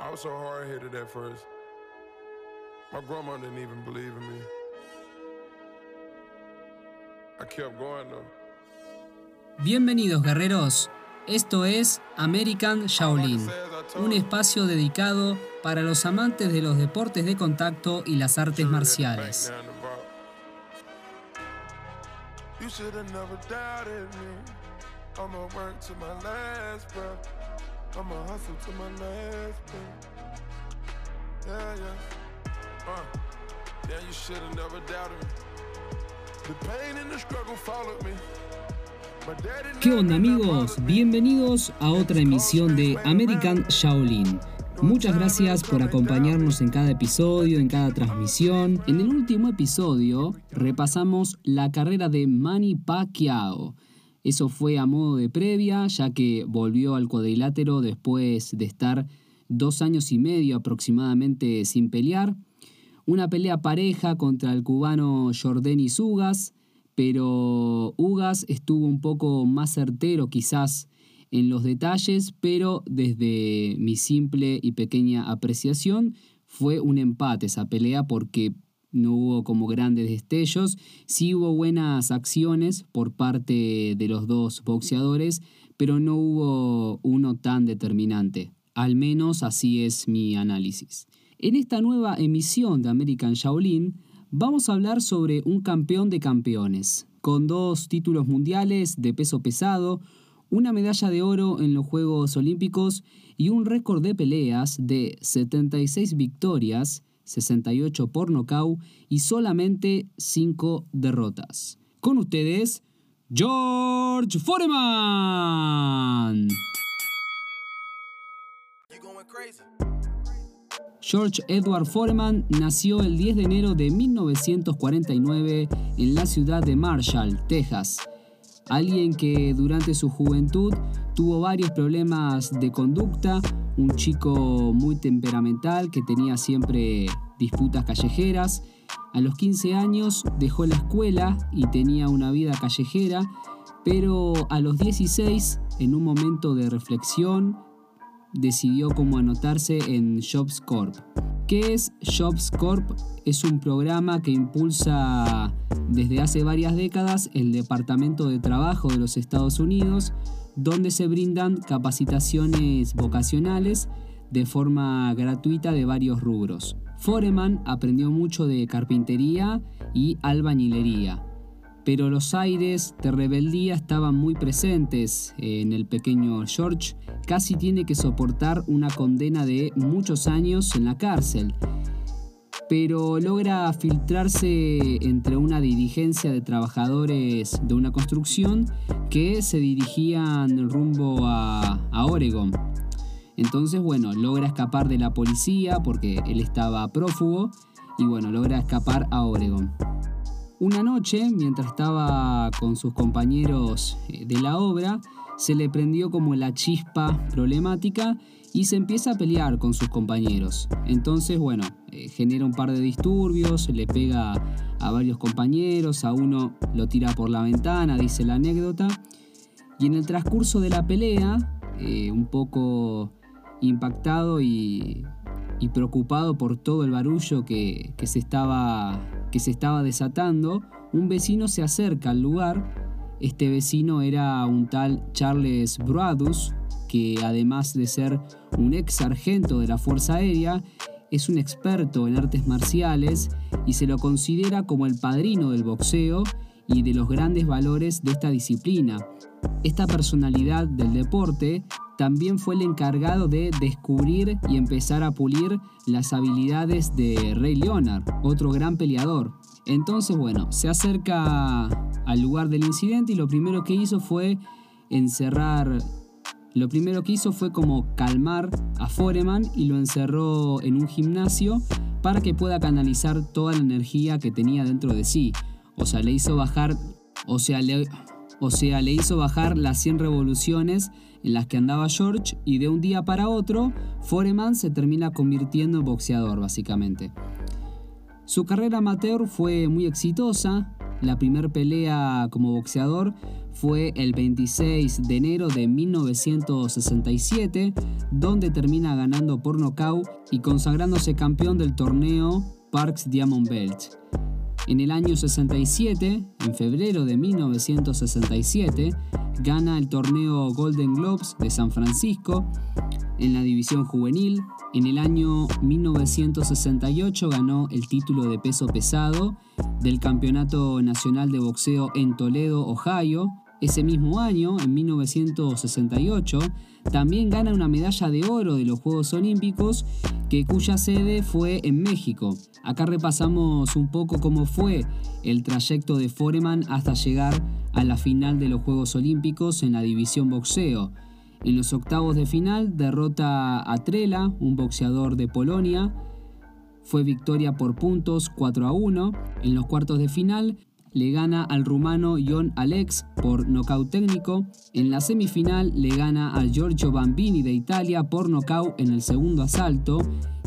I was so hard headed at first. My grandma didn't even believe in me. I kept going though. Bienvenidos guerreros, esto es American Shaolin, un espacio dedicado para los amantes de los deportes de contacto y las artes marciales. You should have never doubted me. I'ma work to my last breath. I'ma hustle to my last breath. Yeah, yeah. Uh, yeah, you never doubted me. The pain and the struggle followed me. ¿Qué onda amigos? Bienvenidos a otra emisión de American Shaolin. Muchas gracias por acompañarnos en cada episodio, en cada transmisión. En el último episodio repasamos la carrera de Manny Pacquiao. Eso fue a modo de previa, ya que volvió al cuadrilátero después de estar dos años y medio aproximadamente sin pelear. Una pelea pareja contra el cubano Jordanis Ugas, pero Ugas estuvo un poco más certero quizás en los detalles, pero desde mi simple y pequeña apreciación fue un empate esa pelea porque no hubo como grandes destellos, sí hubo buenas acciones por parte de los dos boxeadores, pero no hubo uno tan determinante. Al menos así es mi análisis. En esta nueva emisión de American Shaolin vamos a hablar sobre un campeón de campeones, con dos títulos mundiales de peso pesado, una medalla de oro en los Juegos Olímpicos y un récord de peleas de 76 victorias, 68 por nocaut y solamente 5 derrotas. Con ustedes, George Foreman. George Edward Foreman nació el 10 de enero de 1949 en la ciudad de Marshall, Texas. Alguien que durante su juventud tuvo varios problemas de conducta, un chico muy temperamental que tenía siempre disputas callejeras. A los 15 años dejó la escuela y tenía una vida callejera, pero a los 16, en un momento de reflexión, decidió cómo anotarse en Jobs Corp. ¿Qué es Jobs Corp? Es un programa que impulsa desde hace varias décadas el Departamento de Trabajo de los Estados Unidos, donde se brindan capacitaciones vocacionales de forma gratuita de varios rubros. Foreman aprendió mucho de carpintería y albañilería, pero los aires de rebeldía estaban muy presentes en el pequeño George. Casi tiene que soportar una condena de muchos años en la cárcel, pero logra filtrarse entre una dirigencia de trabajadores de una construcción que se dirigían rumbo a, a Oregon. Entonces, bueno, logra escapar de la policía porque él estaba prófugo y bueno, logra escapar a Oregon. Una noche, mientras estaba con sus compañeros eh, de la obra, se le prendió como la chispa problemática y se empieza a pelear con sus compañeros. Entonces, bueno, eh, genera un par de disturbios, le pega a varios compañeros, a uno lo tira por la ventana, dice la anécdota. Y en el transcurso de la pelea, eh, un poco impactado y, preocupado por todo el barullo que, que se estaba, que se estaba desatando, un vecino se acerca al lugar. Este vecino era un tal Charles Broadus, que además de ser un ex sargento de la Fuerza Aérea, es un experto en artes marciales y se lo considera como el padrino del boxeo y de los grandes valores de esta disciplina. Esta personalidad del deporte también fue el encargado de descubrir y empezar a pulir las habilidades de Ray Leonard, otro gran peleador. Entonces, bueno, se acerca al lugar del incidente y lo primero que hizo fue encerrar, lo primero que hizo fue como calmar a Foreman y lo encerró en un gimnasio para que pueda canalizar toda la energía que tenía dentro de sí. O sea, le hizo bajar, o sea, le, o sea, le hizo bajar las 100 revoluciones en las que andaba George y de un día para otro, Foreman se termina convirtiendo en boxeador, básicamente. Su carrera amateur fue muy exitosa, la primera pelea como boxeador fue el 26 de enero de 1967, donde termina ganando por nocaut y consagrándose campeón del torneo Parks Diamond Belt. En el año 67, en febrero de 1967, gana el torneo Golden Globes de San Francisco en la división juvenil. En el año 1968 ganó el título de peso pesado del Campeonato Nacional de Boxeo en Toledo, Ohio. Ese mismo año, en 1968, también gana una medalla de oro de los Juegos Olímpicos, que cuya sede fue en México. Acá repasamos un poco cómo fue el trayecto de Foreman hasta llegar a la final de los Juegos Olímpicos en la división boxeo. En los octavos de final derrota a Trela, un boxeador de Polonia. Fue victoria por puntos 4 a 1. En los cuartos de final le gana al rumano Jon Alex por nocaut técnico. En la semifinal le gana a Giorgio Bambini de Italia por nocaut en el segundo asalto.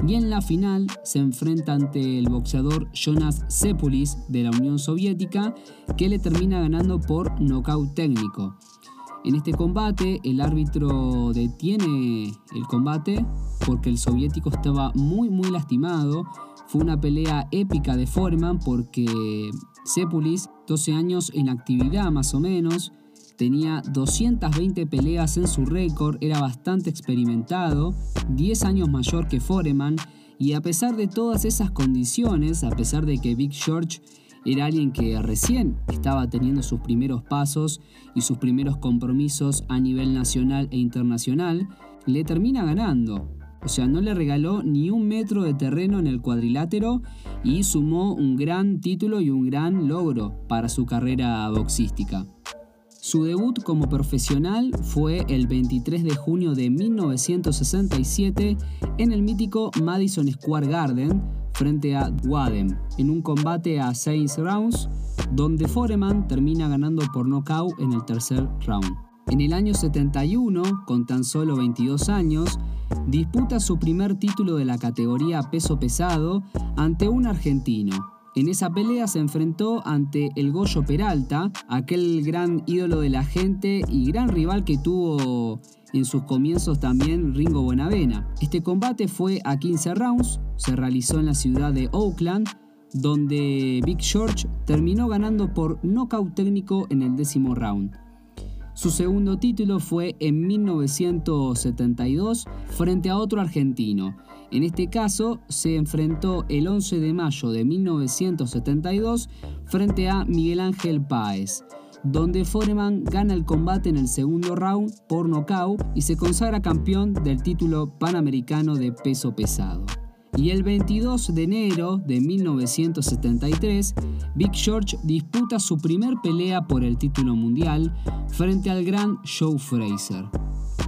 Y en la final se enfrenta ante el boxeador Jonas Sepulis de la Unión Soviética, que le termina ganando por nocaut técnico. En este combate el árbitro detiene el combate porque el soviético estaba muy muy lastimado. Fue una pelea épica de Foreman porque Sepulis, 12 años en actividad más o menos, tenía 220 peleas en su récord, era bastante experimentado, 10 años mayor que Foreman y a pesar de todas esas condiciones, a pesar de que Big George era alguien que recién estaba teniendo sus primeros pasos y sus primeros compromisos a nivel nacional e internacional, le termina ganando. O sea, no le regaló ni un metro de terreno en el cuadrilátero y sumó un gran título y un gran logro para su carrera boxística. Su debut como profesional fue el 23 de junio de 1967 en el mítico Madison Square Garden, frente a Wadem en un combate a 6 rounds donde Foreman termina ganando por nocaut en el tercer round. En el año 71, con tan solo 22 años, disputa su primer título de la categoría peso pesado ante un argentino. En esa pelea se enfrentó ante el Goyo Peralta, aquel gran ídolo de la gente y gran rival que tuvo en sus comienzos también Ringo Buenavena. Este combate fue a 15 rounds, se realizó en la ciudad de Oakland, donde Big George terminó ganando por nocaut técnico en el décimo round. Su segundo título fue en 1972 frente a otro argentino. En este caso se enfrentó el 11 de mayo de 1972 frente a Miguel Ángel Páez donde Foreman gana el combate en el segundo round por nocaut y se consagra campeón del título panamericano de peso pesado. Y el 22 de enero de 1973, Big George disputa su primer pelea por el título mundial frente al gran Joe Fraser.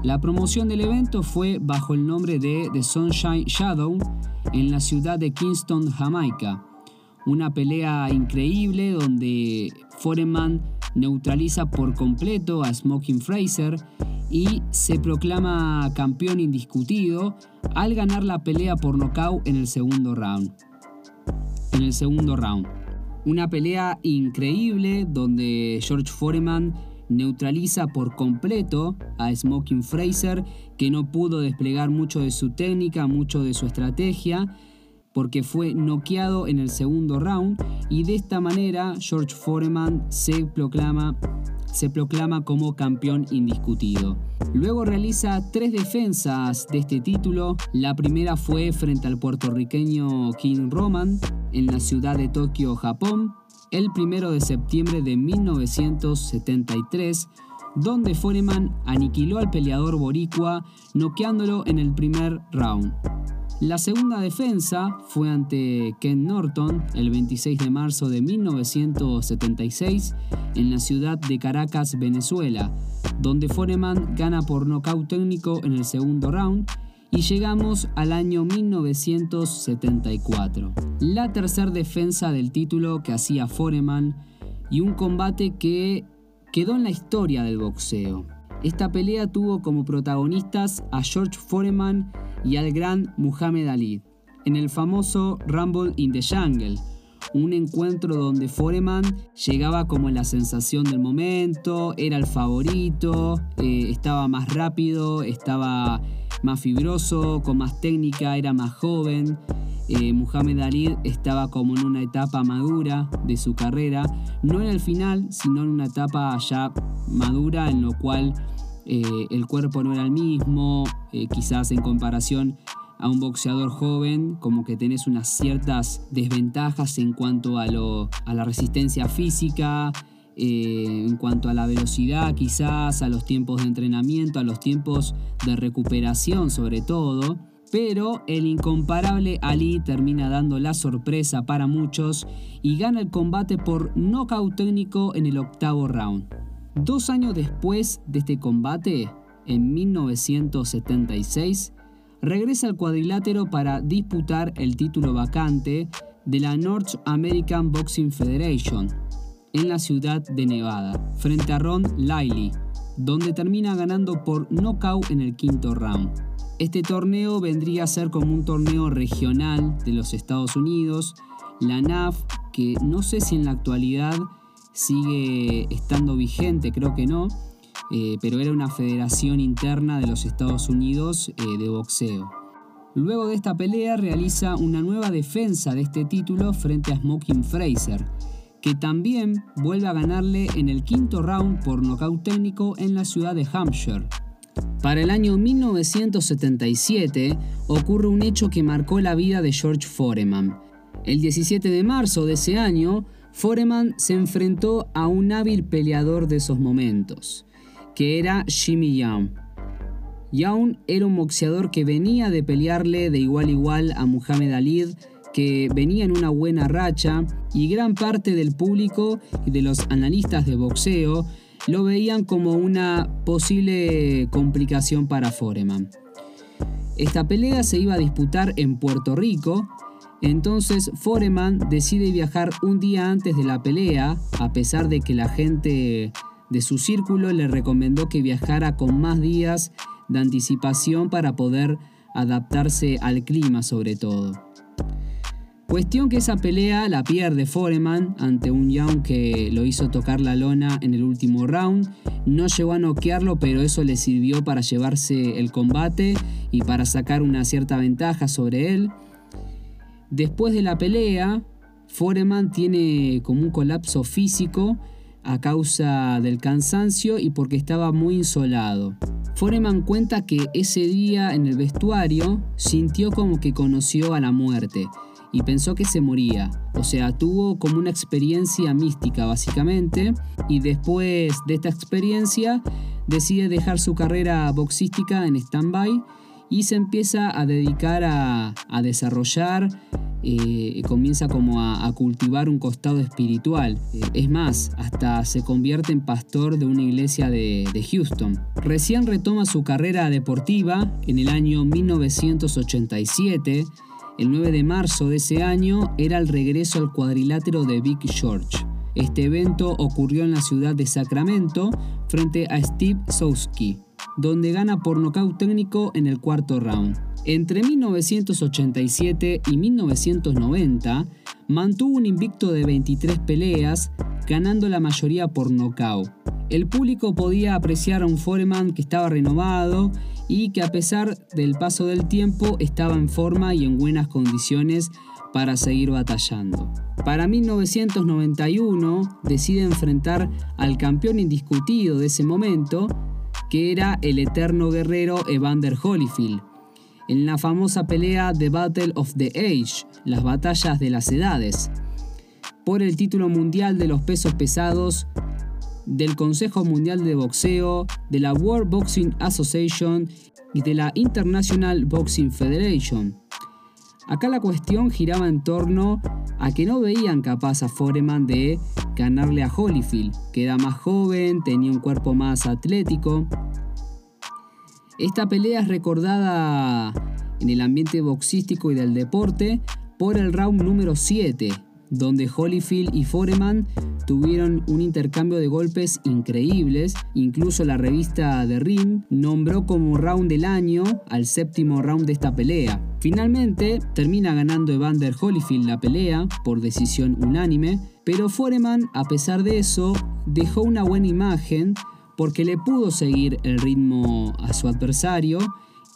La promoción del evento fue bajo el nombre de The Sunshine Shadow en la ciudad de Kingston, Jamaica. Una pelea increíble donde Foreman neutraliza por completo a Smoking Fraser y se proclama campeón indiscutido al ganar la pelea por nocaut en el segundo round. En el segundo round. Una pelea increíble donde George Foreman neutraliza por completo a Smoking Fraser que no pudo desplegar mucho de su técnica, mucho de su estrategia porque fue noqueado en el segundo round y de esta manera George Foreman se proclama, se proclama como campeón indiscutido. Luego realiza tres defensas de este título. La primera fue frente al puertorriqueño King Roman en la ciudad de Tokio, Japón, el primero de septiembre de 1973 donde Foreman aniquiló al peleador boricua noqueándolo en el primer round. La segunda defensa fue ante Ken Norton el 26 de marzo de 1976 en la ciudad de Caracas, Venezuela, donde Foreman gana por nocaut técnico en el segundo round y llegamos al año 1974. La tercera defensa del título que hacía Foreman y un combate que quedó en la historia del boxeo. Esta pelea tuvo como protagonistas a George Foreman y al gran Muhammad Ali, en el famoso Rumble in the Jungle, un encuentro donde Foreman llegaba como la sensación del momento, era el favorito, eh, estaba más rápido, estaba más fibroso, con más técnica, era más joven. Eh, Muhammad Ali estaba como en una etapa madura de su carrera, no en el final, sino en una etapa ya madura en lo cual eh, el cuerpo no era el mismo, quizás en comparación a un boxeador joven, como que tenés unas ciertas desventajas en cuanto a, lo, a la resistencia física, eh, en cuanto a la velocidad quizás, a los tiempos de entrenamiento, a los tiempos de recuperación sobre todo. Pero el incomparable Ali termina dando la sorpresa para muchos y gana el combate por nocaut técnico en el octavo round. Dos años después de este combate, en 1976, regresa al cuadrilátero para disputar el título vacante de la North American Boxing Federation en la ciudad de Nevada, frente a Ron Liley, donde termina ganando por nocaut en el quinto round. Este torneo vendría a ser como un torneo regional de los Estados Unidos, la NAF, que no sé si en la actualidad sigue estando vigente, creo que no, eh, pero era una federación interna de los Estados Unidos eh, de boxeo. Luego de esta pelea realiza una nueva defensa de este título frente a Smoking Fraser, que también vuelve a ganarle en el quinto round por nocaut técnico en la ciudad de Hampshire. Para el año 1977 ocurre un hecho que marcó la vida de George Foreman. El 17 de marzo de ese año, Foreman se enfrentó a un hábil peleador de esos momentos, que era Jimmy Young. Young era un boxeador que venía de pelearle de igual a igual a Muhammad Ali, que venía en una buena racha y gran parte del público y de los analistas de boxeo lo veían como una posible complicación para Foreman. Esta pelea se iba a disputar en Puerto Rico, entonces Foreman decide viajar un día antes de la pelea, a pesar de que la gente de su círculo le recomendó que viajara con más días de anticipación para poder adaptarse al clima sobre todo. Cuestión que esa pelea la pierde Foreman ante un Young que lo hizo tocar la lona en el último round. No llegó a noquearlo, pero eso le sirvió para llevarse el combate y para sacar una cierta ventaja sobre él. Después de la pelea, Foreman tiene como un colapso físico a causa del cansancio y porque estaba muy insolado. Foreman cuenta que ese día en el vestuario sintió como que conoció a la muerte y pensó que se moría. O sea, tuvo como una experiencia mística básicamente y después de esta experiencia decide dejar su carrera boxística en stand-by y se empieza a dedicar a, desarrollar eh, comienza como a, cultivar un costado espiritual. Eh, es más, hasta se convierte en pastor de una iglesia de, de, Houston. Recién retoma su carrera deportiva en el año 1987. El 9 de marzo de ese año era el regreso al cuadrilátero de Big George. Este evento ocurrió en la ciudad de Sacramento frente a Steve Sowski, donde gana por nocaut técnico en el cuarto round. Entre 1987 y 1990 mantuvo un invicto de 23 peleas, ganando la mayoría por nocaut. El público podía apreciar a un Foreman que estaba renovado y que a pesar del paso del tiempo estaba en forma y en buenas condiciones para seguir batallando. Para 1991 decide enfrentar al campeón indiscutido de ese momento, que era el eterno guerrero Evander Holyfield, en la famosa pelea The Battle of the Age, las batallas de las edades, por el título mundial de los pesos pesados del Consejo Mundial de Boxeo, de la World Boxing Association y de la International Boxing Federation. Acá la cuestión giraba en torno a que no veían capaz a Foreman de ganarle a Holyfield, que era más joven, tenía un cuerpo más atlético. Esta pelea es recordada en el ambiente boxístico y del deporte por el round número 7, donde Holyfield y Foreman tuvieron un intercambio de golpes increíbles, incluso la revista The Ring nombró como round del año al séptimo round de esta pelea. Finalmente termina ganando Evander Holyfield la pelea por decisión unánime, pero Foreman a pesar de eso dejó una buena imagen porque le pudo seguir el ritmo a su adversario,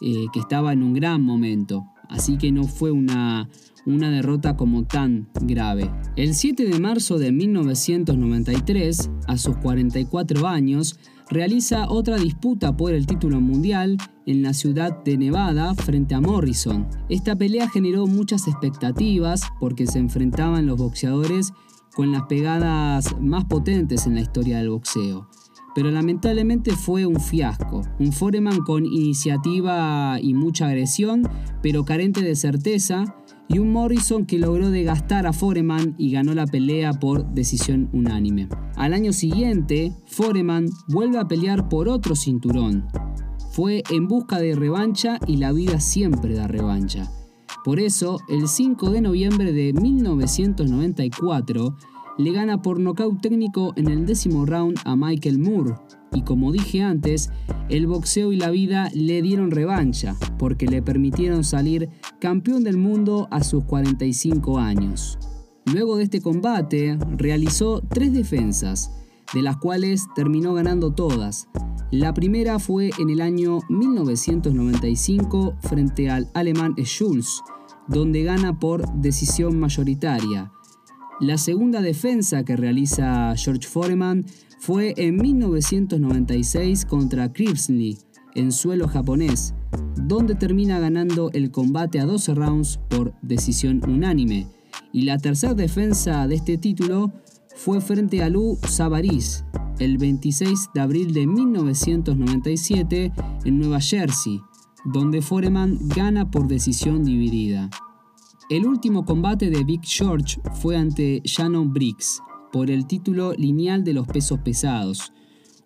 eh, que estaba en un gran momento. Así que no fue una, una derrota como tan grave. El 7 de marzo de 1993, a sus 44 años, realiza otra disputa por el título mundial en la ciudad de Nevada frente a Morrison. Esta pelea generó muchas expectativas porque se enfrentaban los boxeadores con las pegadas más potentes en la historia del boxeo pero lamentablemente fue un fiasco. Un Foreman con iniciativa y mucha agresión, pero carente de certeza, y un Morrison que logró degastar a Foreman y ganó la pelea por decisión unánime. Al año siguiente, Foreman vuelve a pelear por otro cinturón. Fue en busca de revancha y la vida siempre da revancha. Por eso, el 5 de noviembre de 1994, le gana por nocaut técnico en el décimo round a Michael Moore. Y como dije antes, el boxeo y la vida le dieron revancha, porque le permitieron salir campeón del mundo a sus 45 años. Luego de este combate, realizó tres defensas, de las cuales terminó ganando todas. La primera fue en el año 1995 frente al alemán Schulz, donde gana por decisión mayoritaria. La segunda defensa que realiza George Foreman fue en 1996 contra Kripsley en suelo japonés, donde termina ganando el combate a 12 rounds por decisión unánime. Y la tercera defensa de este título fue frente a Lou Savaris el 26 de abril de 1997 en Nueva Jersey, donde Foreman gana por decisión dividida. El último combate de Big George fue ante Shannon Briggs por el título lineal de los pesos pesados,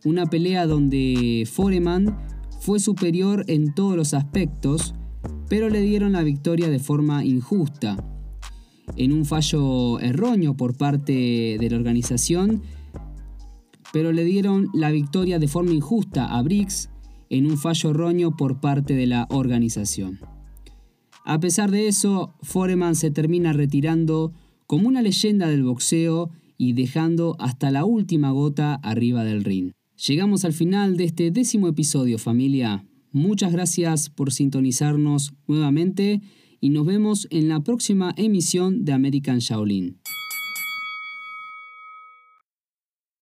una pelea donde Foreman fue superior en todos los aspectos, pero le dieron la victoria de forma injusta. En un fallo erróneo por parte de la organización, pero le dieron la victoria de forma injusta a Briggs en un fallo erróneo por parte de la organización. A pesar de eso, Foreman se termina retirando como una leyenda del boxeo y dejando hasta la última gota arriba del ring. Llegamos al final de este décimo episodio familia. Muchas gracias por sintonizarnos nuevamente y nos vemos en la próxima emisión de American Shaolin.